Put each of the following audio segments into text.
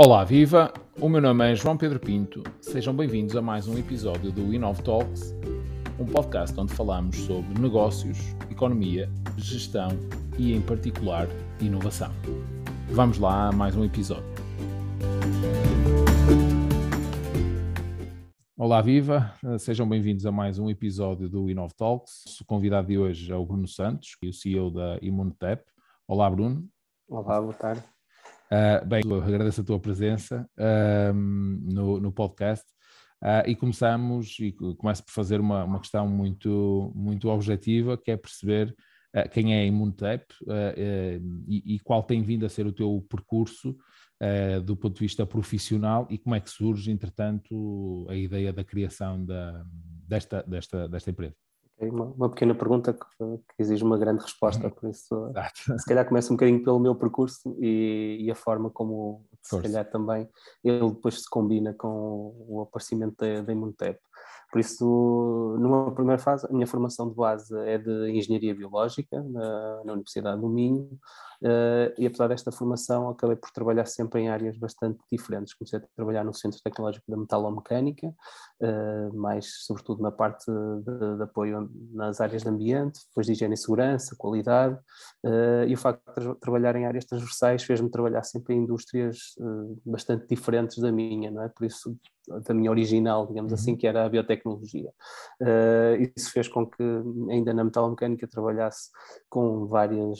Olá, viva! O meu nome é João Pedro Pinto. Sejam bem-vindos a mais um episódio do Inov Talks, um podcast onde falamos sobre negócios, economia, gestão e, em particular, inovação. Vamos lá a mais um episódio. Olá, viva! Sejam bem-vindos a mais um episódio do Inov Talks. O convidado de hoje é o Bruno Santos, é o CEO da Immunotep. Olá, Bruno. Olá, boa tarde. Uh, bem, agradeço a tua presença uh, no, no, podcast uh, e começamos, e começo por fazer uma, uma questão muito, muito objetiva, que é perceber ah, quem é a Imunotep e, e, qual tem vindo a ser o teu percurso do ponto de vista profissional e como é que surge, entretanto, a ideia da criação da, desta, desta, desta empresa. Uma, uma, pequena pergunta que, que, exige uma grande resposta, uhum. por isso Exato. se calhar começa um bocadinho pelo meu percurso e, e a forma como Força. se calhar também ele depois se combina com o aparecimento da, da Imunotep. Por isso, numa primeira fase, a minha formação de base é de Engenharia Biológica na, na Universidade do Minho uh, e apesar desta formação acabei por trabalhar sempre em áreas bastante diferentes. Comecei a trabalhar no Centro Tecnológico da Metalomecânica, uh, mais sobretudo na parte de, de, apoio nas áreas de ambiente, depois de higiene e segurança, qualidade, uh, e o facto de tra trabalhar em áreas transversais fez-me trabalhar sempre em indústrias bastante diferentes da minha, não é? Por isso da minha original, digamos assim, uhum. que era a biotecnologia. Isso fez com que ainda na metalomecânica trabalhasse com várias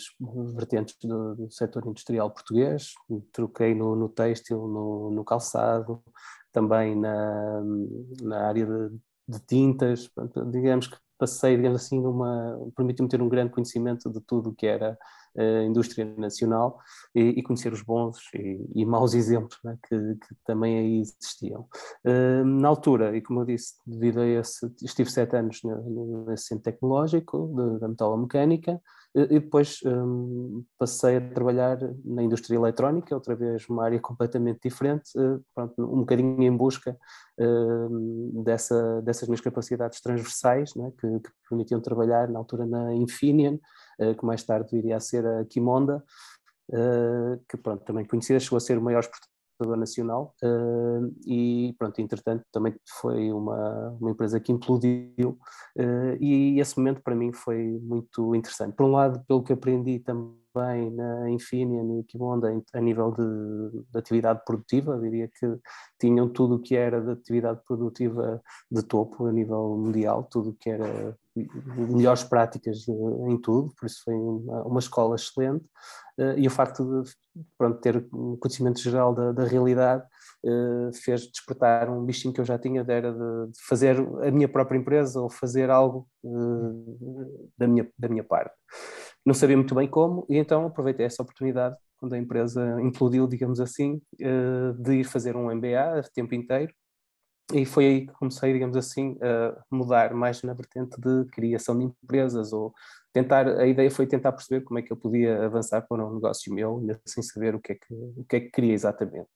vertentes do, do setor industrial português, troquei no, no têxtil, no, no, calçado, também na, na área de, de tintas, digamos que passei, digamos assim, numa, permitiu-me ter um grande conhecimento de tudo o que era a indústria nacional e, e conhecer os bons e, e maus exemplos né, que, que, também aí existiam. Uh, na altura, e como eu disse, devido a esse, estive sete anos nesse centro tecnológico da metalomecânica, e depois um, passei a trabalhar na indústria eletrónica, outra vez uma área completamente diferente, uh, pronto, um bocadinho em busca uh, dessa, dessas minhas capacidades transversais, né, que, que, permitiam trabalhar na altura na Infineon, uh, que mais tarde viria a ser a Kimonda, que pronto, também conhecida, chegou a ser o maior nacional uh, e pronto, entretanto também foi uma, uma empresa que implodiu uh, e esse momento para mim foi muito interessante. Por um lado, pelo que aprendi também na Infineon e Kibonda a nível de, de, atividade produtiva, diria que tinham tudo o que era de atividade produtiva de topo a nível mundial, tudo o que era melhores práticas em tudo, por isso foi uma, uma escola excelente uh, e o facto de pronto, ter um conhecimento geral da, da realidade uh, fez despertar um bichinho que eu já tinha, de, era de, fazer a minha própria empresa ou fazer algo da, minha, da minha parte. Não sabia muito bem como e então aproveitei essa oportunidade quando a empresa implodiu, digamos assim, de ir fazer um MBA a tempo inteiro e foi aí que comecei, digamos assim, a mudar mais na vertente de criação de empresas ou tentar, a ideia foi tentar perceber como é que eu podia avançar para um negócio meu, sem saber o que é que, o que, é que queria exatamente.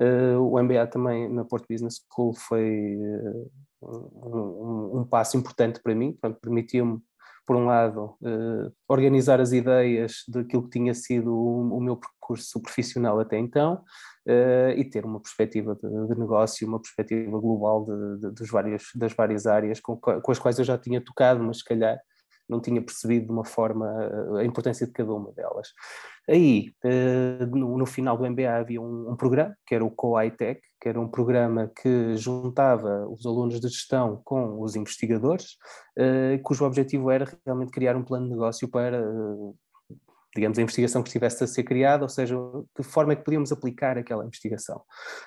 Uh, o MBA também na Porto Business School foi uh, um, um, passo importante para mim, permitiu-me por um lado, uh, organizar as ideias daquilo que tinha sido o, o meu percurso profissional até então uh, e ter uma perspectiva de, de, negócio, uma perspectiva global de, de, dos vários, das várias áreas com, com, as quais eu já tinha tocado, mas se calhar não tinha percebido de uma forma eh, a importância de cada uma delas. Aí, uh, no, final do MBA havia um, programa, que era o Co-ITEC, que era um programa que juntava os alunos de gestão com os investigadores, uh, cujo objetivo era realmente criar um plano de negócio para digamos, a investigação que estivesse a ser criada, ou seja, que forma é que podíamos aplicar aquela investigação.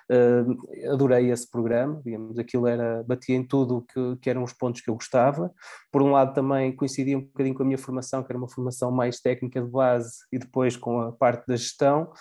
Uh, adorei esse programa, digamos, aquilo era, batia em tudo que, que eram os pontos que eu gostava. Por um lado também coincidia um bocadinho com a minha formação, que era uma formação mais técnica de base e depois com a parte da gestão,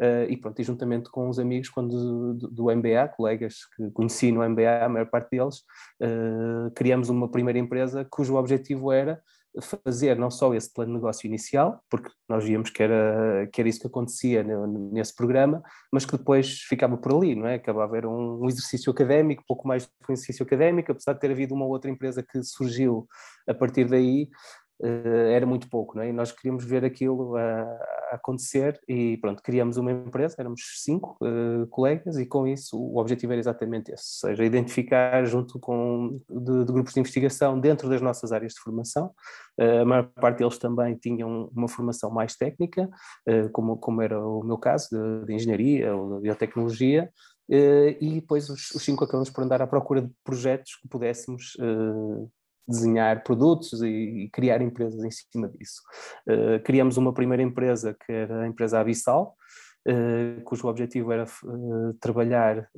Uh, e pronto, e juntamente com os amigos quando do, do, MBA, colegas que conheci no MBA, a maior parte deles, uh, criamos uma primeira empresa cujo objetivo era fazer não só esse plano de negócio inicial, porque nós víamos que era, que era isso que acontecia nesse programa, mas que depois ficava por ali, não é? Acabava a haver um, exercício académico, pouco mais de um exercício académico, apesar de ter havido uma outra empresa que surgiu a partir daí, era muito pouco, não é? E nós queríamos ver aquilo a, a, acontecer e pronto, criamos uma empresa, éramos cinco uh, colegas e com isso o objetivo era exatamente esse, ou seja, identificar junto com de, de grupos de investigação dentro das nossas áreas de formação, uh, a maior parte deles também tinham uma formação mais técnica, como, como era o meu caso, de, de engenharia ou de biotecnologia, e depois os, os, cinco acabamos por andar à procura de projetos que pudéssemos desenhar produtos e, e, criar empresas em cima disso. Uh, criamos uma primeira empresa que era a empresa Abissal, cujo objetivo era uh, trabalhar,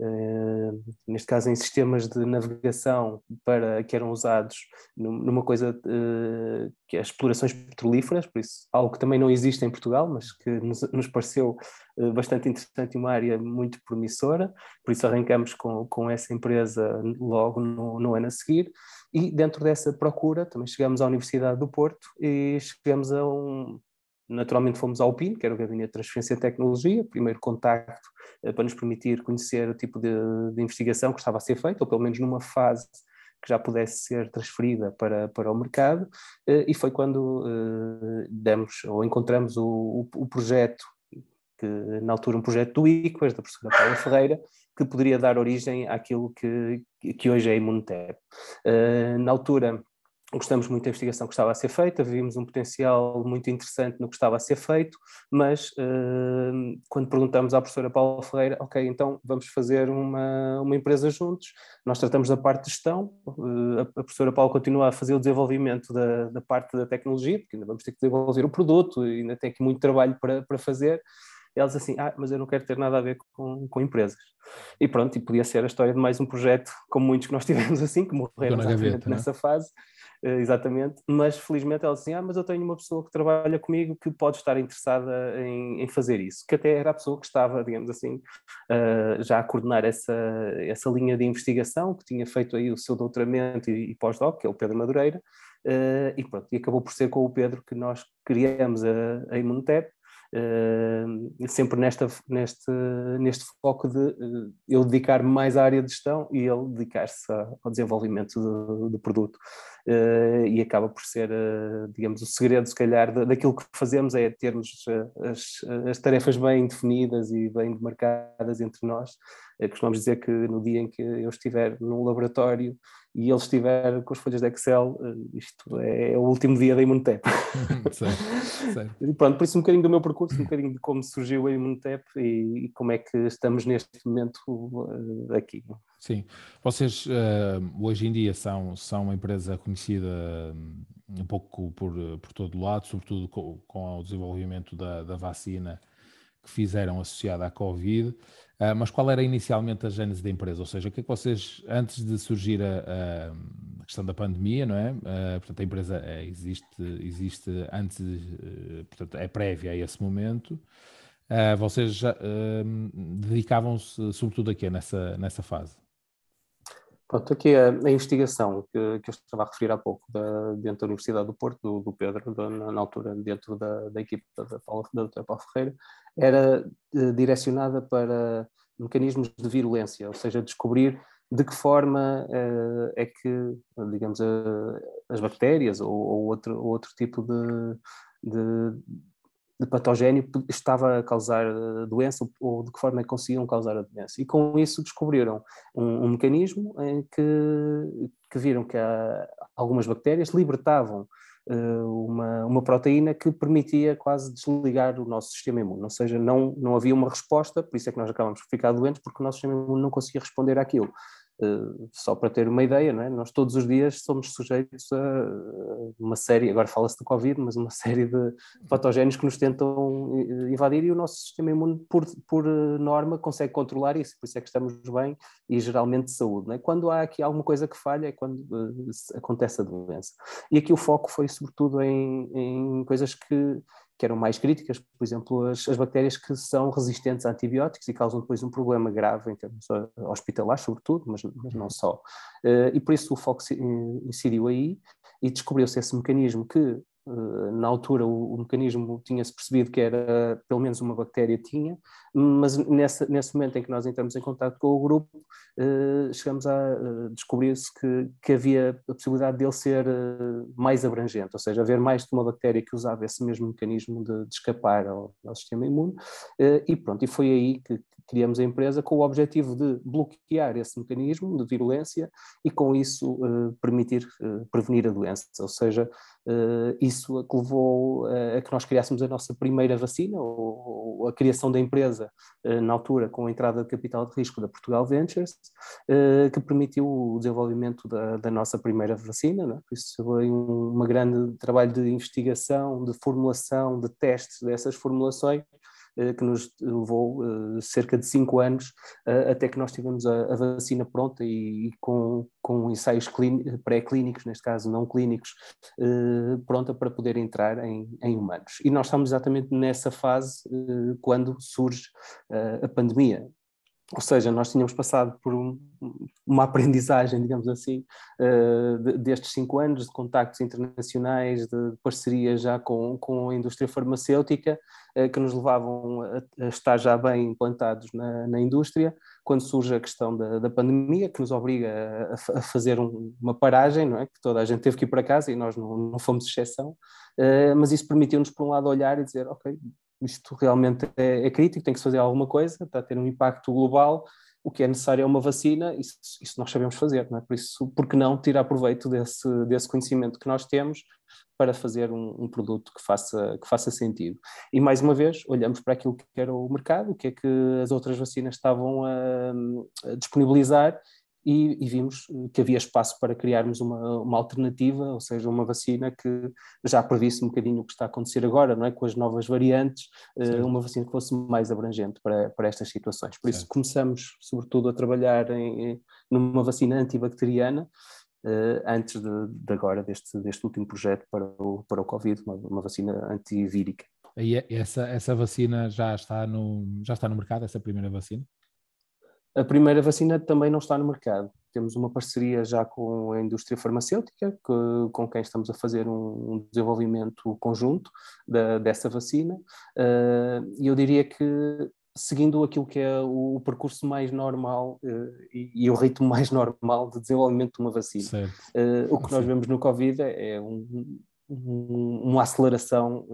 neste caso, em sistemas de navegação para que eram usados numa coisa que é explorações petrolíferas, por isso algo que também não existe em Portugal, mas que nos, nos pareceu bastante interessante e uma área muito promissora, por isso arrancamos com, com essa empresa logo no, no ano a seguir. E dentro dessa procura também chegamos à Universidade do Porto e chegamos a um. Naturalmente fomos ao PIN, que era o Gabinete de Transferência de Tecnologia, primeiro contacto eh, para nos permitir conhecer o tipo de, de, investigação que estava a ser feita, ou pelo menos numa fase que já pudesse ser transferida para, para o mercado, eh, e foi quando eh, demos ou encontramos o, o, o projeto que na altura um projeto do ICOAS, da professora Paula Ferreira, que poderia dar origem àquilo que, que hoje é a Imunotep. Uh, na altura, gostamos muito da investigação que estava a ser feita, vimos um potencial muito interessante no que estava a ser feito, mas uh, quando perguntamos à professora Paula Ferreira, ok, então vamos fazer uma, uma empresa juntos, nós tratamos da parte de gestão, uh, a, professora Paula continua a fazer o desenvolvimento da, da parte da tecnologia, porque ainda vamos ter que desenvolver o produto, ainda tem aqui muito trabalho para, para fazer, elas assim, ah, mas eu não quero ter nada a ver com, com empresas. E pronto, e podia ser a história de mais um projeto, como muitos que nós tivemos assim, que morreram gaveta, é? nessa fase, uh, exatamente, mas felizmente elas assim, ah, mas eu tenho uma pessoa que trabalha comigo que pode estar interessada em, em fazer isso, que até era a pessoa que estava, digamos assim, uh, já a coordenar essa, essa linha de investigação, que tinha feito aí o seu doutoramento e, e pós-doc, que é o Pedro Madureira, Uh, e pronto, e acabou por ser com o Pedro que nós criamos a, a Imunotep, Uh, sempre nesta, neste, neste foco de uh, eu dedicar mais à área de gestão e ele dedicar-se ao desenvolvimento do, do produto. Uh, e acaba por ser, digamos, o segredo, se calhar, daquilo que fazemos é termos as, as tarefas bem definidas e bem demarcadas entre nós. costumamos dizer que no dia em que eu estiver no laboratório e ele estiver com as folhas de Excel, isto é o último dia da Imunotep. e pronto, por isso um bocadinho do meu percurso, um bocadinho de como surgiu a Imunotep e, e como é que estamos neste momento uh, aqui. Sim, vocês uh, hoje em dia são, são uma empresa conhecida um pouco por, por todo o lado, sobretudo com, com o desenvolvimento da, da vacina que fizeram associada à Covid. Uh, mas qual era inicialmente a gênese da empresa? Ou seja, o que é que vocês, antes de surgir a, a questão da pandemia, não é? Uh, portanto, a empresa é, existe, existe antes, uh, portanto, é prévia a esse momento. vocês já dedicavam-se sobretudo a quê nessa, nessa fase? Pronto, aqui a, a investigação que, que, eu estava a referir há pouco da, dentro da Universidade do Porto, do, do Pedro, na, altura dentro da, da equipe da, Paula, da doutora Paulo Ferreira, era eh, direcionada para mecanismos de virulência, ou seja, descobrir de que forma eh, é que, digamos, as bactérias ou, ou outro, outro tipo de, de, de patogénio estava a causar eh, doença ou de que forma é conseguiam causar a doença. E com isso descobriram um, um mecanismo em que, que viram que algumas bactérias libertavam uh, uma, uma proteína que permitia quase desligar o nosso sistema imune, ou seja, não, não havia uma resposta, por isso é que nós acabamos por ficar doentes, porque o nosso sistema imune não conseguia responder àquilo. Uh, só para ter uma ideia, é? nós todos os dias somos sujeitos a uma série, agora fala-se de Covid, mas uma série de patogénios que nos tentam invadir e o nosso sistema imune, por, por norma, consegue controlar isso, por isso é que estamos bem e geralmente de saúde. É? Quando há aqui alguma coisa que falha é quando acontece a doença. E aqui o foco foi sobretudo em, em coisas que que eram mais críticas, por exemplo, as, as, bactérias que são resistentes a antibióticos e causam depois um problema grave em termos hospitalares, sobretudo, mas, mas não só. Uh, e por isso o foco incidiu aí e descobriu-se esse mecanismo que eh, na altura o, o mecanismo tinha-se percebido que era pelo menos uma bactéria tinha, mas nessa, nesse momento em que nós entramos em contato com o grupo, eh, chegamos a descobrir-se que, que havia a possibilidade dele ser mais abrangente, ou seja, haver mais de uma bactéria que usava esse mesmo mecanismo de, de escapar ao, ao, sistema imune, e pronto, e foi aí que criamos a empresa com o objetivo de bloquear esse mecanismo de virulência e com isso permitir prevenir a doença, ou seja, Uh, isso que levou uh, a que nós criássemos a nossa primeira vacina, ou, ou a criação da empresa, uh, na altura, com a entrada de capital de risco da Portugal Ventures, que permitiu o desenvolvimento da, da nossa primeira vacina. Né? Isso foi um uma grande trabalho de investigação, de formulação, de testes dessas formulações, eh, que nos levou eh, cerca de cinco anos eh, até que nós tivemos a, a vacina pronta e, e com, com ensaios pré-clínicos, neste caso não clínicos, pronta para poder entrar em, em, humanos. E nós estamos exatamente nessa fase quando surge a pandemia. Ou seja, nós tínhamos passado por um, uma aprendizagem, digamos assim, uh, de, destes cinco anos de contactos internacionais, de parcerias já com, com a indústria farmacêutica, uh, que nos levavam a, a, estar já bem implantados na, na, indústria, quando surge a questão da, da pandemia, que nos obriga a, a fazer um, uma paragem, não é? que toda a gente teve que ir para casa e nós não, não fomos exceção, uh, mas isso permitiu-nos, por um lado, olhar e dizer, ok, isto realmente é, é, crítico, tem que se fazer alguma coisa, está a ter um impacto global, o que é necessário é uma vacina, isso, isso nós sabemos fazer, não é? Por isso, por que não tirar proveito desse, desse conhecimento que nós temos para fazer um, um, produto que faça, que faça sentido. E mais uma vez, olhamos para aquilo que era o mercado, o que é que as outras vacinas estavam a, a disponibilizar e, e, vimos que havia espaço para criarmos uma, uma alternativa, ou seja, uma vacina que já previsse um bocadinho o que está a acontecer agora, não é? Com as novas variantes, uh, uma vacina que fosse mais abrangente para, para estas situações. Por isso começamos, sobretudo, a trabalhar em, numa vacina antibacteriana, uh, antes de, de, agora, deste, deste último projeto para o, para o Covid, uma, uma vacina antivírica. E essa, essa vacina já está, no, já está no mercado, essa primeira vacina? A primeira vacina também não está no mercado. Temos uma parceria já com a indústria farmacêutica, que, com quem estamos a fazer um, um desenvolvimento conjunto da, dessa vacina. Uh, e eu diria que, seguindo aquilo que é o, o percurso mais normal uh, e, e, o ritmo mais normal de desenvolvimento de uma vacina, uh, o que nós vemos no Covid é, é um, um, uma aceleração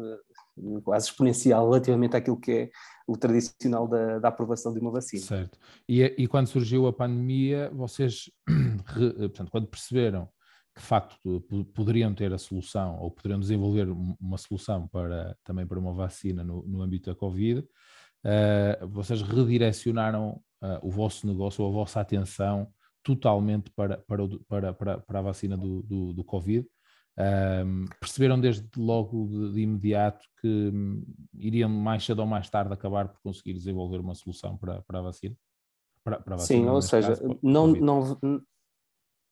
quase exponencial relativamente àquilo que é o tradicional da, da aprovação de uma vacina. Certo. E, e quando surgiu a pandemia, vocês, portanto, quando perceberam que de facto poderiam ter a solução ou poderiam desenvolver uma solução para também para uma vacina no, no âmbito da Covid, uh, vocês redirecionaram uh, o vosso negócio ou a vossa atenção totalmente para, para, para, para, para a vacina do, do, do Covid um, perceberam desde logo de, de, imediato que hum, iriam mais cedo ou mais tarde acabar por conseguir desenvolver uma solução para, para a vacina? Para, para a vacina Sim, ou seja, caso, não, não,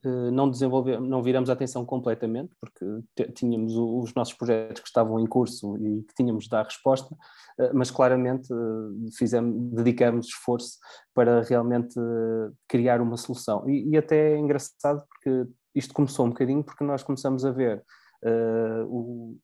eh, não desenvolver, não viramos a atenção completamente, porque tínhamos os nossos projetos que estavam em curso e que tínhamos de dar resposta, eh, mas claramente eh, fizemos, dedicamos esforço para realmente criar uma solução. E, e até é engraçado porque isto começou um bocadinho porque nós começamos a ver uh, o,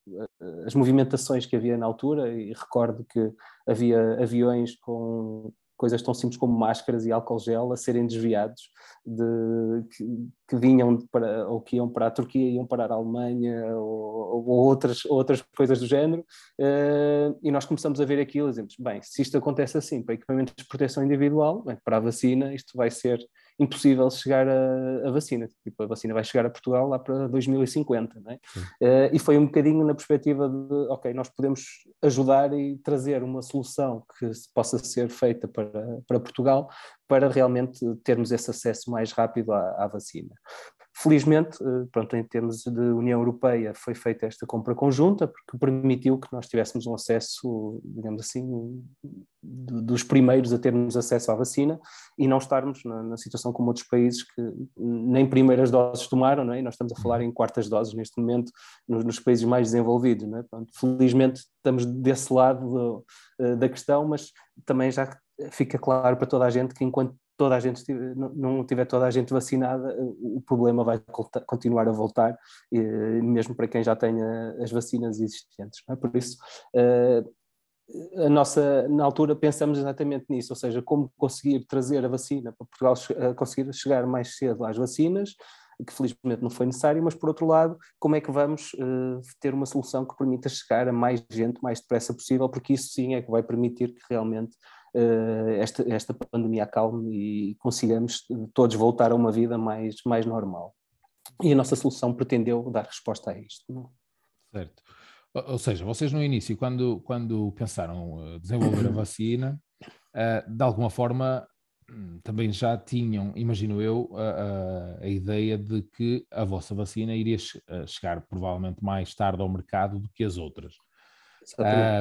as movimentações que havia na altura e recordo que havia aviões com coisas tão simples como máscaras e álcool gel a serem desviados de, que, que vinham para, ou que iam para a Turquia, iam para a Alemanha ou, ou outras, outras coisas do género uh, e nós começamos a ver aquilo e dizemos, bem, se isto acontece assim para equipamentos de proteção individual, bem, para a vacina isto vai ser impossível chegar a, a, vacina. Tipo, a vacina vai chegar a Portugal lá para 2050, não é? Uh, e foi um bocadinho na perspectiva de, ok, nós podemos ajudar e trazer uma solução que possa ser feita para, para Portugal para realmente termos esse acesso mais rápido à, à vacina. Felizmente, eh, pronto, em termos de União Europeia, foi feita esta compra conjunta, porque permitiu que nós tivéssemos um acesso, digamos assim, dos primeiros a termos acesso à vacina e não estarmos na, na situação como outros países que nem primeiras doses tomaram, não é? E nós estamos a falar em quartas doses neste momento nos, nos países mais desenvolvidos, não é? Felizmente estamos desse lado do, eh, da questão, mas também já fica claro para toda a gente que enquanto toda a gente não tiver toda a gente vacinada, o problema vai continuar a voltar, mesmo para quem já tenha as vacinas existentes. É? Por isso, a nossa, na altura pensamos exatamente nisso, ou seja, como conseguir trazer a vacina para Portugal conseguir chegar mais cedo às vacinas, que felizmente não foi necessário, mas por outro lado, como é que vamos uh, ter uma solução que permita chegar a mais gente mais depressa possível, porque isso sim é que vai permitir que realmente esta, esta pandemia acalme e consigamos todos voltar a uma vida mais, mais normal. E a nossa solução pretendeu dar resposta a isto. Não? É? Certo. Ou seja, vocês no início, quando, quando pensaram desenvolver a vacina, de alguma forma hum, também já tinham, imagino eu, a, a, a, ideia de que a vossa vacina iria chegar provavelmente mais tarde ao mercado do que as outras.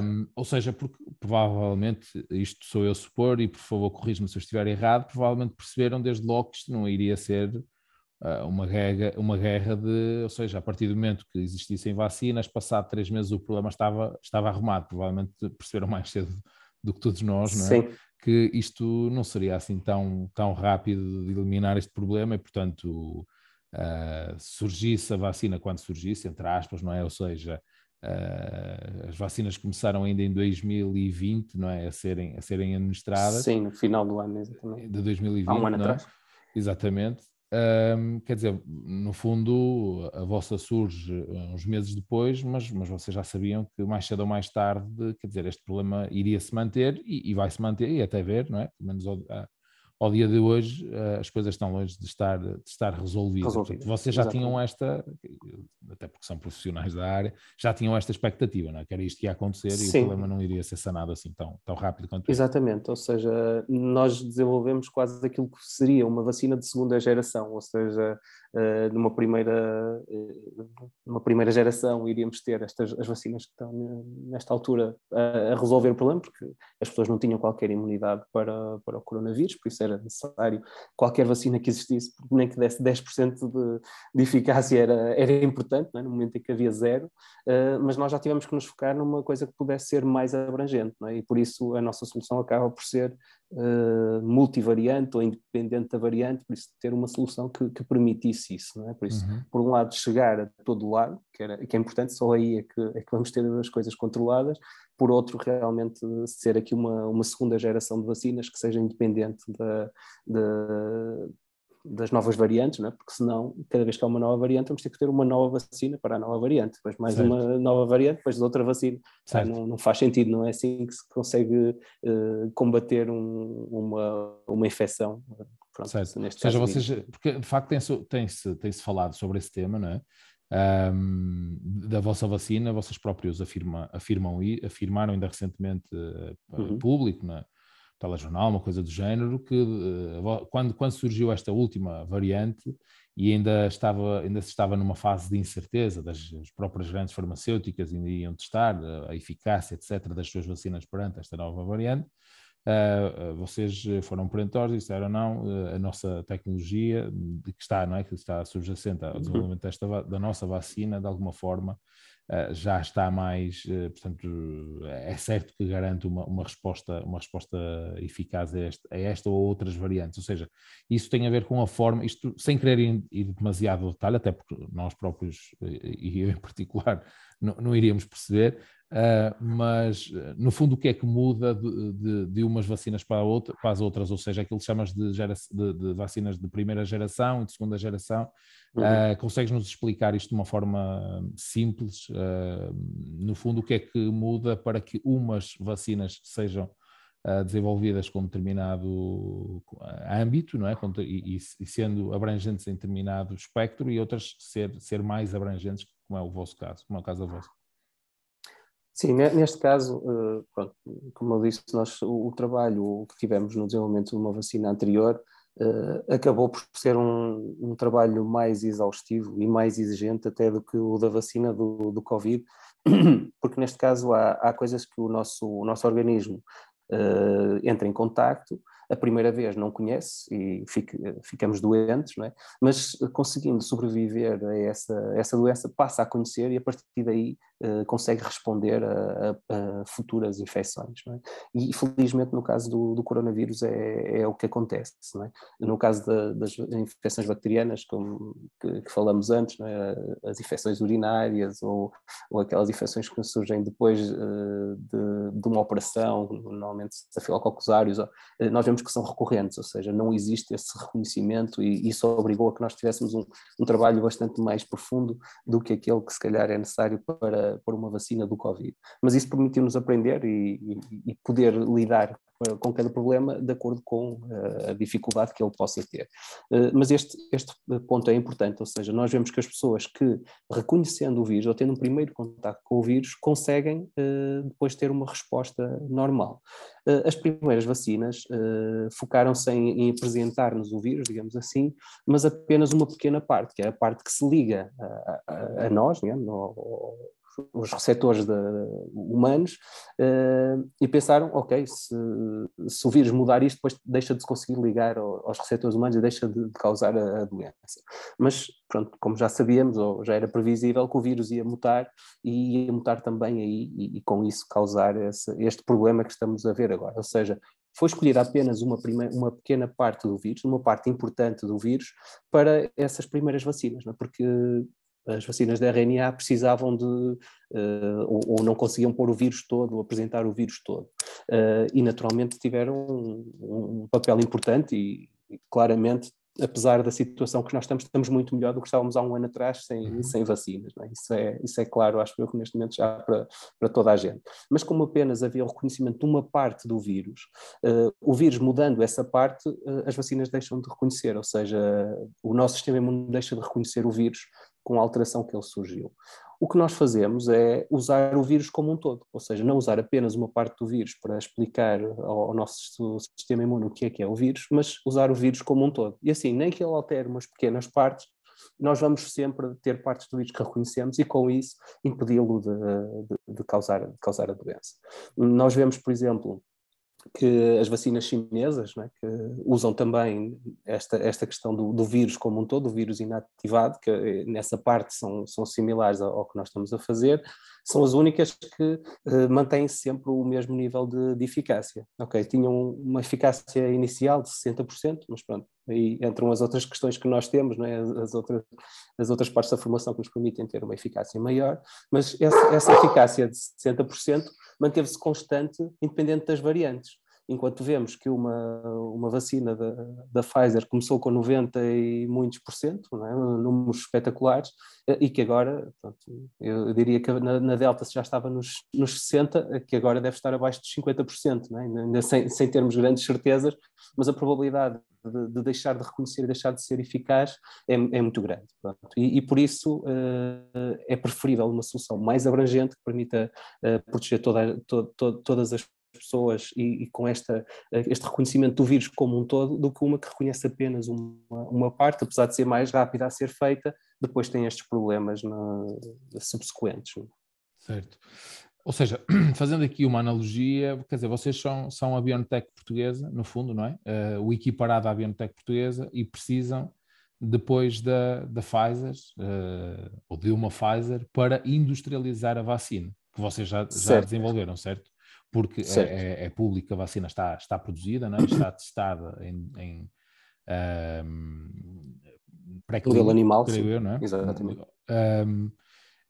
Um, ou seja, porque provavelmente, isto sou eu supor, e por favor corrija-me se eu estiver errado, provavelmente perceberam desde logo que isto não iria ser uh, uma, guerra, uma guerra de, ou seja, a partir do momento que existissem vacinas, passado três meses o problema estava, estava arrumado, provavelmente perceberam mais cedo do que todos nós, não é? Sim. que isto não seria assim tão, tão rápido de eliminar este problema e, portanto, uh, surgisse a vacina quando surgisse, entre aspas, não é? Ou seja, Uh, as vacinas começaram ainda em 2020, não é? A serem, a serem administradas. Sim, no final do ano, exatamente. De 2020. Há um ano é? atrás. Exatamente. Um, quer dizer, no fundo, a vossa surge uns meses depois, mas, mas vocês já sabiam que mais cedo ou mais tarde, quer dizer, este problema iria se manter e, e vai se manter, e até ver, não é? Pelo menos ao dia de hoje uh, as coisas estão longe de estar, de estar resolvidas. Resolvido. Vocês já Exatamente. tinham esta, até porque são profissionais da área, já tinham esta expectativa, não é? que era isto que ia acontecer Sim. e o problema não iria ser sanado assim tão, tão rápido quanto Exatamente, isso. ou seja, nós desenvolvemos quase aquilo que seria uma vacina de segunda geração, ou seja, uh, numa, primeira, uh, numa primeira geração iríamos ter estas as vacinas que estão nesta altura a, a resolver o problema, porque as pessoas não tinham qualquer imunidade para, para o coronavírus, por isso era era necessário qualquer vacina que existisse, nem que desse 10% de, de eficácia era, era importante, é? no momento em que havia zero, uh, mas nós já tivemos que nos focar numa coisa que pudesse ser mais abrangente, é? e por isso a nossa solução acaba por ser uh, multivariante ou independente da variante, por isso ter uma solução que, que permitisse isso, é? por isso, uhum. por um lado, chegar a todo lado, que, era, que é importante, só aí é que, é que vamos ter as coisas controladas, por outro, realmente ser aqui uma, uma segunda geração de vacinas que seja independente da, da das novas variantes, não é? porque senão, cada vez que há uma nova variante, vamos ter que ter uma nova vacina para a nova variante, depois mais certo. uma nova variante, depois outra vacina. Ah, não, não, faz sentido, não é assim que se consegue uh, combater um, uma, uma infecção. Pronto, certo. Ou seja, vocês, porque de facto tem-se tem -se, tem -se falado sobre esse tema, não é? um, da vossa vacina, vocês próprios afirma, afirmam, afirmaram ainda recentemente uh, uhum. público, na telejornal, uma coisa do género, que uh, quando, quando surgiu esta última variante e ainda estava, ainda se estava numa fase de incerteza das próprias grandes farmacêuticas, ainda iam testar a eficácia, etc., das suas vacinas perante esta nova variante, Uh, vocês foram perentórios e disseram não, a nossa tecnologia que está, não é, que está subjacente ao desenvolvimento desta, da nossa vacina, de alguma forma, já está mais, portanto, é certo que garante uma, uma, resposta, uma resposta eficaz a esta, a esta, ou outras variantes, ou seja, isso tem a ver com a forma, isto sem querer ir demasiado ao detalhe, até porque nós próprios, e eu em particular, não, não iríamos perceber, Uh, mas no fundo o que é que muda de, de, de, umas vacinas para, outra, para as outras, ou seja, aquilo que chamas de, gera, de, vacinas de primeira geração e de segunda geração, uhum. uh, consegues nos explicar isto de uma forma simples, uh, no fundo o que é que muda para que umas vacinas sejam desenvolvidas com determinado âmbito, não é? E, e, sendo abrangentes em determinado espectro e outras ser, ser mais abrangentes, como é o vosso caso, como é o caso da vossa. Sim, neste caso, eh, pronto, como eu disse, nós, o, trabalho que tivemos no desenvolvimento de uma vacina anterior uh, acabou por ser um, um, trabalho mais exaustivo e mais exigente até do que o da vacina do, do Covid, porque neste caso há, há coisas que o nosso, o nosso organismo uh, entra em contacto a primeira vez não conhece e fica, ficamos doentes, não é? mas conseguindo sobreviver a essa, essa doença, passa a conhecer e a partir daí uh, consegue responder a, a, a futuras infecções. É? E felizmente no caso do, do coronavírus é, é, o que acontece. É? No caso da, das infecções bacterianas, como que, que falamos antes, é? as infecções urinárias ou, ou, aquelas infecções que surgem depois uh, de, de, uma operação, normalmente estafilococcus aureus, nós vemos que são recorrentes, ou seja, não existe esse reconhecimento e isso obrigou a que nós tivéssemos um, um trabalho bastante mais profundo do que aquele que se calhar é necessário para, para uma vacina do Covid. Mas isso permitiu-nos aprender e, e, e poder lidar com cada problema de acordo com uh, a dificuldade que ele possa ter. Uh, mas este, este ponto é importante, ou seja, nós vemos que as pessoas que, reconhecendo o vírus ou tendo um primeiro contato com o vírus, conseguem uh, depois ter uma resposta normal. as primeiras vacinas focaram-se em, apresentar-nos o vírus, digamos assim, mas apenas uma pequena parte, que é a parte que se liga a, a, a nós, né, no, os receptores de, humanos uh, e pensaram, ok, se, se o vírus mudar isto, depois deixa de se conseguir ligar aos receptores humanos e deixa de, de causar a, a, doença. Mas, pronto, como já sabíamos, ou já era previsível que o vírus ia mutar e ia mutar também aí e, e com isso causar esse, este problema que estamos a ver agora. Ou seja, foi escolhida apenas uma, uma pequena parte do vírus, uma parte importante do vírus, para essas primeiras vacinas, não? É? porque as vacinas de RNA precisavam de, uh, ou, ou, não conseguiam pôr o vírus todo, ou apresentar o vírus todo. Uh, e naturalmente tiveram um, um papel importante e, e, claramente apesar da situação que nós estamos, estamos muito melhor do que estávamos há um ano atrás sem, uhum. sem vacinas. É? Isso, é, isso é claro, acho eu que neste momento já para, para toda a gente. Mas como apenas havia o reconhecimento de uma parte do vírus, uh, o vírus mudando essa parte, as vacinas deixam de reconhecer, ou seja, o nosso sistema imune deixa de reconhecer o vírus com a alteração que ele surgiu. O que nós fazemos é usar o vírus como um todo, ou seja, não usar apenas uma parte do vírus para explicar ao, nosso sistema imune o que é que é o vírus, mas usar o vírus como um todo. E assim, nem que ele altere umas pequenas partes, nós vamos sempre ter partes do vírus que reconhecemos e com isso impedi-lo de, de, de, causar, de causar a doença. Nós vemos, por exemplo, que as vacinas chinesas, é? que usam também esta, esta questão do, do, vírus como um todo, o vírus inativado, que eh, nessa parte são, são similares ao, ao que nós estamos a fazer, são as únicas que uh, mantêm sempre o mesmo nível de, de, eficácia. Ok, tinham uma eficácia inicial de 60%, mas pronto, aí entram as outras questões que nós temos, não é? as, outras, as outras partes da formação que nos permitem ter uma eficácia maior, mas essa, essa eficácia de 60% manteve-se constante, independente das variantes enquanto vemos que uma, uma vacina da, da Pfizer começou com 90 e muitos por cento, é? números espetaculares, eh, e que agora, pronto, eu diria que na, na, Delta já estava nos, nos 60, que agora deve estar abaixo dos 50%, é? ainda sem, sem termos grandes certezas, mas a probabilidade de, de, deixar de reconhecer e deixar de ser eficaz é, é muito grande. E, e, por isso uh, é preferível uma solução mais abrangente que permita uh, proteger toda, to, to, todas as pessoas e, e, com esta, este reconhecimento do vírus como um todo, do que uma que reconhece apenas uma, uma parte, apesar de ser mais rápida a ser feita, depois tem estes problemas na, subsequentes. Certo. Ou seja, fazendo aqui uma analogia, quer dizer, vocês são, são a BioNTech portuguesa, no fundo, não é? Uh, o equiparado à BioNTech portuguesa e precisam, depois da, da Pfizer, uh, ou de uma Pfizer, para industrializar a vacina, que vocês já, já desenvolveram, certo? Porque é, é, é, pública, a vacina está, está produzida, não é? está testada em, em um, pré-clínico, animal, creio eu, não é? Exatamente. Um,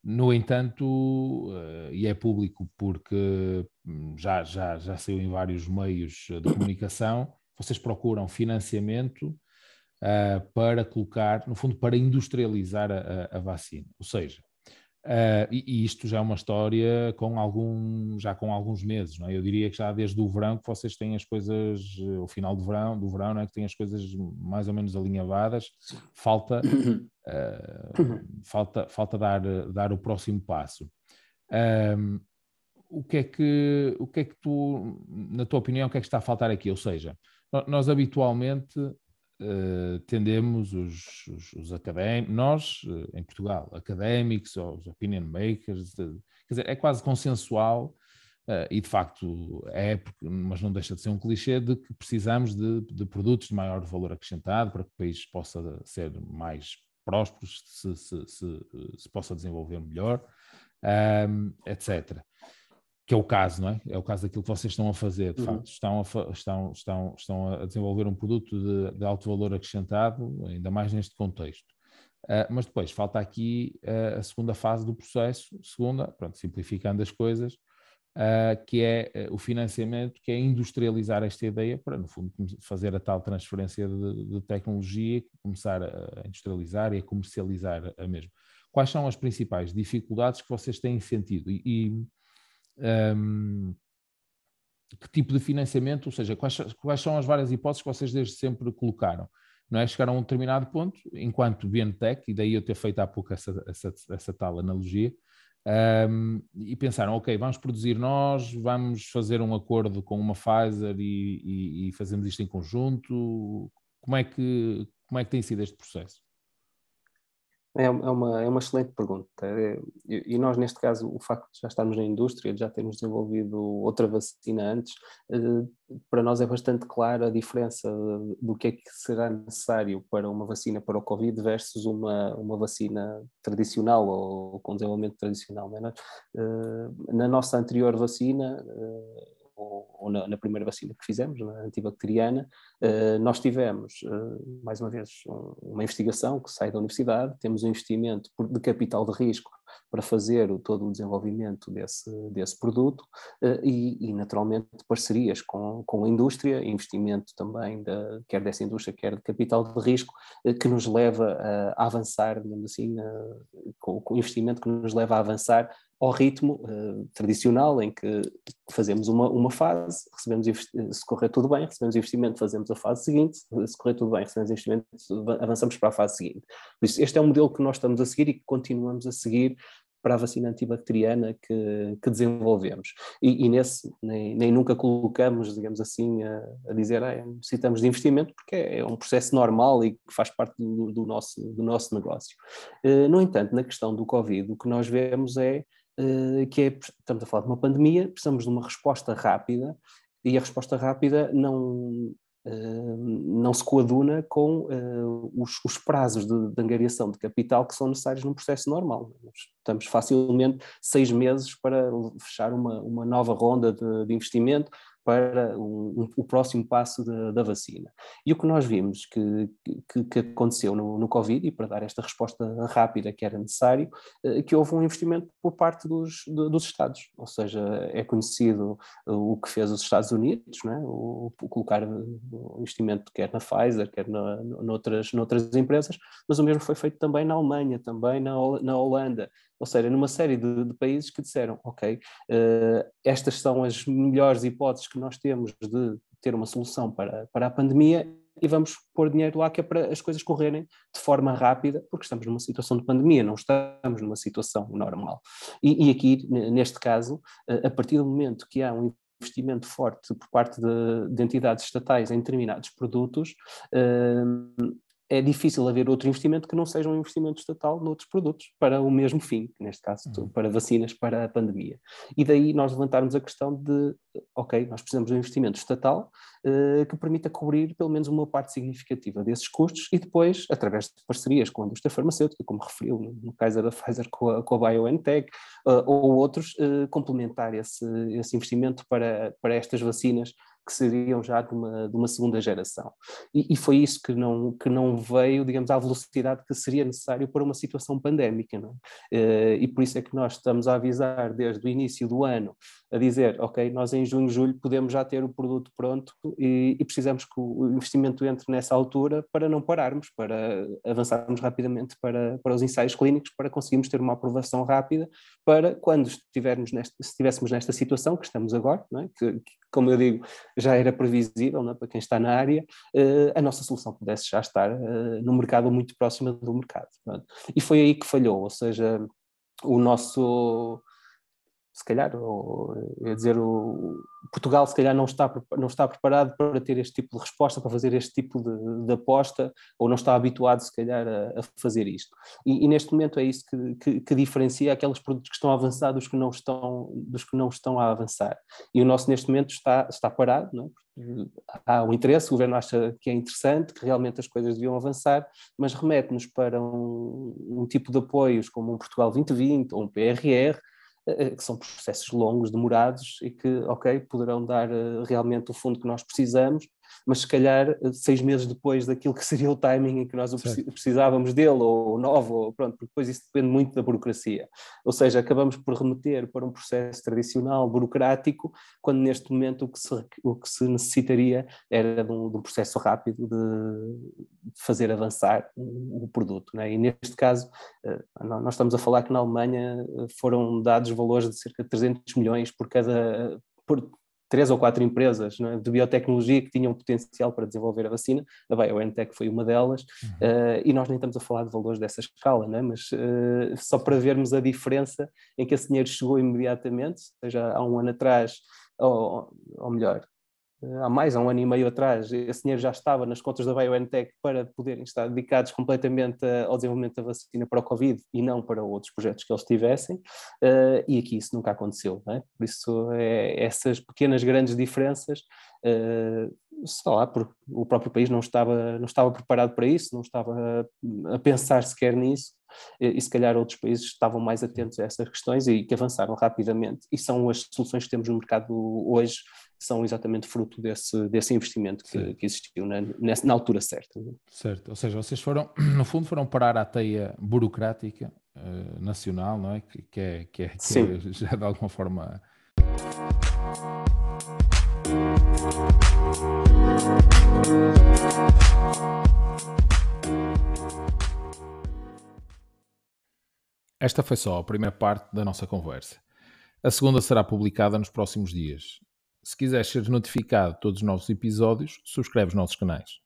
no entanto, uh, e é público porque hum, já, já, já saiu em vários meios de comunicação, vocês procuram financiamento uh, para colocar, no fundo, para industrializar a, a, a vacina. Ou seja, Uh, e, e, isto já é uma história com algum, já com alguns meses, não é? Eu diria que já desde o verão que vocês têm as coisas, o final do verão, do verão, não é? Que têm as coisas mais ou menos alinhavadas. Falta, uh, falta, falta dar, dar o próximo passo. Um, o que é que, o que é que tu, na tua opinião, o que é que está a faltar aqui? Ou seja, nós habitualmente uh, tendemos os, os, os académicos, nós uh, em Portugal, académicos ou os opinion makers, de, quer dizer, é quase consensual Uh, e de facto é, mas não deixa de ser um clichê de que precisamos de, de, produtos de maior valor acrescentado para que o país possa ser mais próspero, se, se, se, se possa desenvolver melhor, um, etc. Que é o caso, não é? É o caso daquilo que vocês estão a fazer, de uhum. facto. Estão a, estão, estão, estão a desenvolver um produto de, de alto valor acrescentado, ainda mais neste contexto. Uh, mas depois falta aqui uh, a segunda fase do processo, segunda, pronto, simplificando as coisas, uh, que é o financiamento, que é industrializar esta ideia para, no fundo, fazer a tal transferência de, de tecnologia, começar a industrializar e a comercializar a mesma. Quais são as principais dificuldades que vocês têm sentido? E, e um, que tipo de financiamento, ou seja, quais, quais são as várias hipóteses que vocês desde sempre colocaram? não é? Chegaram a um determinado ponto, enquanto Bientech, e daí eu ter feito há pouco essa, essa, essa tal analogia, um, e pensaram, ok, vamos produzir nós, vamos fazer um acordo com uma Pfizer e, e, e fazemos isto em conjunto. Como é que, como é que tem sido este processo? É, é uma, é uma excelente pergunta. É, e nós, neste caso, o facto de já estarmos na indústria, de já termos desenvolvido outra vacina antes, eh, para nós é bastante clara a diferença do que é que será necessário para uma vacina para o Covid versus uma, uma vacina tradicional ou com desenvolvimento tradicional. É? Eh, na nossa anterior vacina, eh, ou, ou na, na, primeira vacina que fizemos, na antibacteriana, uh, nós tivemos, uh, mais uma vez, um, uma investigação que sai da universidade, temos um investimento de capital de risco para fazer o, todo o desenvolvimento desse, desse produto uh, e, e, naturalmente, parcerias com, com a indústria, investimento também, quer dessa indústria, quer de capital de risco, que nos leva a, a avançar, digamos assim, com, com investimento que nos leva a avançar ao ritmo uh, tradicional em que fazemos uma, uma fase, recebemos se correr tudo bem, recebemos investimento, fazemos a fase seguinte, se correr tudo bem, recebemos investimento, avançamos para a fase seguinte. Por isso, este é o modelo que nós estamos a seguir e que continuamos a seguir para a vacina antibacteriana que, que desenvolvemos. E, e nesse, nem, nem, nunca colocamos, digamos assim, a, a dizer ah, necessitamos de investimento, porque é, é, um processo normal e que faz parte do, do nosso, do nosso negócio. Uh, no entanto, na questão do Covid, o que nós vemos é eh, que é, estamos a falar de uma pandemia, precisamos de uma resposta rápida e a resposta rápida não, não se coaduna com uh, os, os, prazos de, de, angariação de capital que são necessários num processo normal. Nós estamos facilmente seis meses para fechar uma, uma nova ronda de, de investimento para um, um, o próximo passo da, da, vacina. E o que nós vimos que, que, que aconteceu no, no, Covid, e para dar esta resposta rápida que era necessário, eh, que houve um investimento por parte dos, dos Estados, ou seja, é conhecido o que fez os Estados Unidos, é? o, o colocar o investimento quer na Pfizer, quer na, noutras, noutras empresas, mas o mesmo foi feito também na Alemanha, também na, na Holanda, ou seja, numa série de, de países que disseram, ok, uh, estas são as melhores hipóteses que nós temos de ter uma solução para, para a pandemia e vamos pôr dinheiro lá que é para as coisas correrem de forma rápida, porque estamos numa situação de pandemia, não estamos numa situação normal. E, e aqui, neste caso, a partir do momento que há um investimento forte por parte de, de entidades estatais em determinados produtos, uh, é difícil haver outro investimento que não seja um investimento estatal noutros produtos para o mesmo fim, neste caso uhum. para vacinas para a pandemia. E daí nós levantarmos a questão de, ok, nós precisamos de um investimento estatal uh, que permita cobrir pelo menos uma parte significativa desses custos e depois, através de parcerias com a indústria farmacêutica, como referiu no caso da Pfizer com a, com a BioNTech, uh, ou outros, uh, complementar esse, esse investimento para, para estas vacinas que seriam já de uma, de uma segunda geração. E, e, foi isso que não, que não veio, digamos, à velocidade que seria necessário para uma situação pandémica. É? E por isso é que nós estamos a avisar desde o início do ano, a dizer, ok, nós em junho, julho podemos já ter o produto pronto e, e precisamos que o investimento entre nessa altura para não pararmos, para avançarmos rapidamente para, para os ensaios clínicos, para conseguirmos ter uma aprovação rápida, para quando estivermos nesta, estivéssemos nesta situação que estamos agora, é? que, que, como eu digo, já era previsível é? para quem está na área, uh, a nossa solução pudesse já estar uh, no mercado muito próxima do mercado. E foi aí que falhou, ou seja, o nosso se calhar, ou, dizer, o, Portugal se calhar não está, não está preparado para ter este tipo de resposta, para fazer este tipo de, de aposta, ou não está habituado se calhar a, a fazer isto. E, e, neste momento é isso que, que, que, diferencia aqueles produtos que estão a avançar dos que não estão, dos que não estão a avançar. E o nosso neste momento está, está parado, não é? há um interesse, o governo acha que é interessante, que realmente as coisas deviam avançar, mas remete-nos para um, um, tipo de apoios como um Portugal 2020 ou um PRR, que são processos longos, demorados e que, ok, poderão dar eh, realmente o fundo que nós precisamos, mas se calhar eh, seis meses depois daquilo que seria o timing em que nós precisávamos dele, ou novo, ou pronto, porque depois isso depende muito da burocracia. Ou seja, acabamos por remeter para um processo tradicional, burocrático, quando neste momento o que se, o que se necessitaria era de um, de um processo rápido de, de, fazer avançar o, produto. Né? E neste caso, eh, nós estamos a falar que na Alemanha eh, foram dados valores de cerca de 300 milhões por cada por, três ou quatro empresas é, de biotecnologia que tinham potencial para desenvolver a vacina, a BioNTech foi uma delas, uhum. uh, e nós nem estamos a falar de valores dessa escala, é? mas uh, só para vermos a diferença em que esse dinheiro chegou imediatamente, seja há um ano atrás, ou, ou melhor, há mais, há um ano e meio atrás, esse dinheiro já estava nas contas da BioNTech para poderem estar dedicados completamente ao desenvolvimento da vacina para o Covid e não para outros projetos que eles tivessem, uh, e aqui isso nunca aconteceu. É? Por isso, é, essas pequenas, grandes diferenças, uh, sei lá, porque o próprio país não estava, não estava preparado para isso, não estava a pensar sequer nisso, e se calhar outros países estavam mais atentos a essas questões e que avançaram rapidamente. E são as soluções que temos no mercado hoje são exatamente fruto desse, desse investimento que, que existiu na, na altura certa. Certo, ou seja, vocês foram, no fundo, foram parar à teia burocrática uh, nacional, não é? Que, que é, que é, que é já de alguma forma. Esta foi só a primeira parte da nossa conversa. A segunda será publicada nos próximos dias. Se quiseres ser notificado de todos os novos episódios, subscreve os nossos canais.